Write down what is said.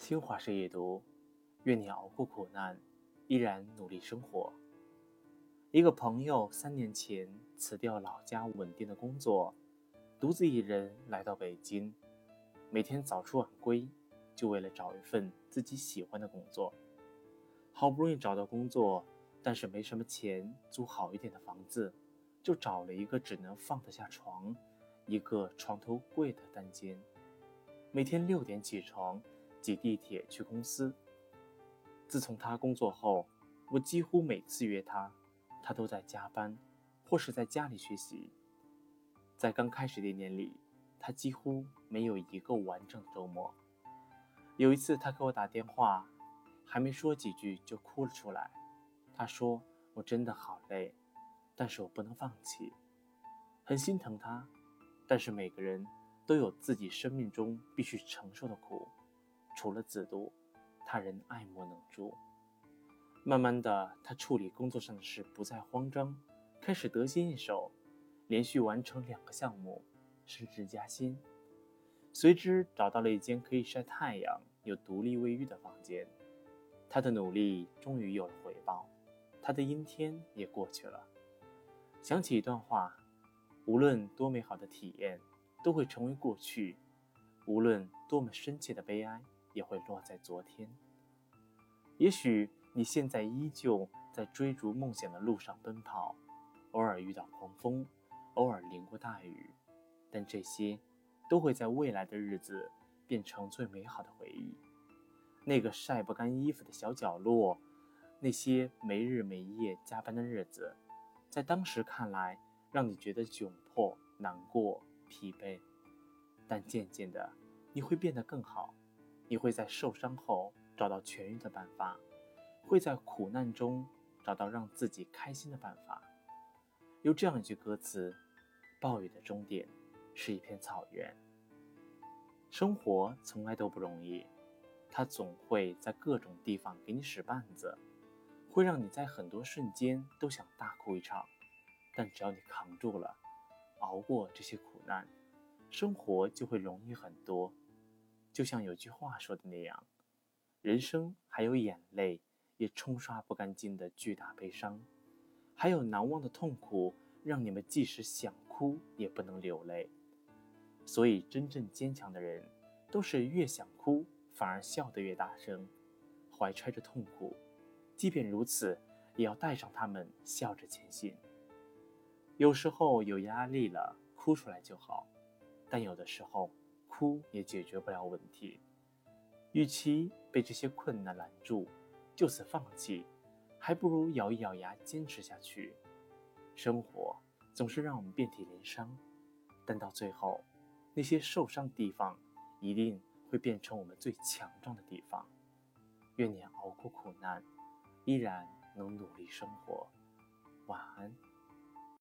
新华社夜读，愿你熬过苦难，依然努力生活。一个朋友三年前辞掉老家稳定的工作，独自一人来到北京，每天早出晚归，就为了找一份自己喜欢的工作。好不容易找到工作，但是没什么钱租好一点的房子，就找了一个只能放得下床、一个床头柜的单间。每天六点起床，挤地铁去公司。自从他工作后，我几乎每次约他。他都在加班，或是在家里学习。在刚开始的一年里，他几乎没有一个完整的周末。有一次，他给我打电话，还没说几句就哭了出来。他说：“我真的好累，但是我不能放弃。”很心疼他，但是每个人都有自己生命中必须承受的苦，除了自渡，他人爱莫能助。慢慢的，他处理工作上的事不再慌张，开始得心应手，连续完成两个项目，升职加薪，随之找到了一间可以晒太阳、有独立卫浴的房间。他的努力终于有了回报，他的阴天也过去了。想起一段话：无论多美好的体验，都会成为过去；无论多么深切的悲哀，也会落在昨天。也许。你现在依旧在追逐梦想的路上奔跑，偶尔遇到狂风，偶尔淋过大雨，但这些都会在未来的日子变成最美好的回忆。那个晒不干衣服的小角落，那些没日没夜加班的日子，在当时看来让你觉得窘迫、难过、疲惫，但渐渐的你会变得更好，你会在受伤后找到痊愈的办法。会在苦难中找到让自己开心的办法。有这样一句歌词：“暴雨的终点是一片草原。”生活从来都不容易，它总会在各种地方给你使绊子，会让你在很多瞬间都想大哭一场。但只要你扛住了，熬过这些苦难，生活就会容易很多。就像有句话说的那样：“人生还有眼泪。”也冲刷不干净的巨大悲伤，还有难忘的痛苦，让你们即使想哭也不能流泪。所以，真正坚强的人，都是越想哭反而笑得越大声，怀揣着痛苦，即便如此，也要带上他们，笑着前行。有时候有压力了，哭出来就好，但有的时候，哭也解决不了问题。与其被这些困难拦住，就此放弃，还不如咬一咬牙坚持下去。生活总是让我们遍体鳞伤，但到最后，那些受伤的地方一定会变成我们最强壮的地方。愿你熬过苦难，依然能努力生活。晚安。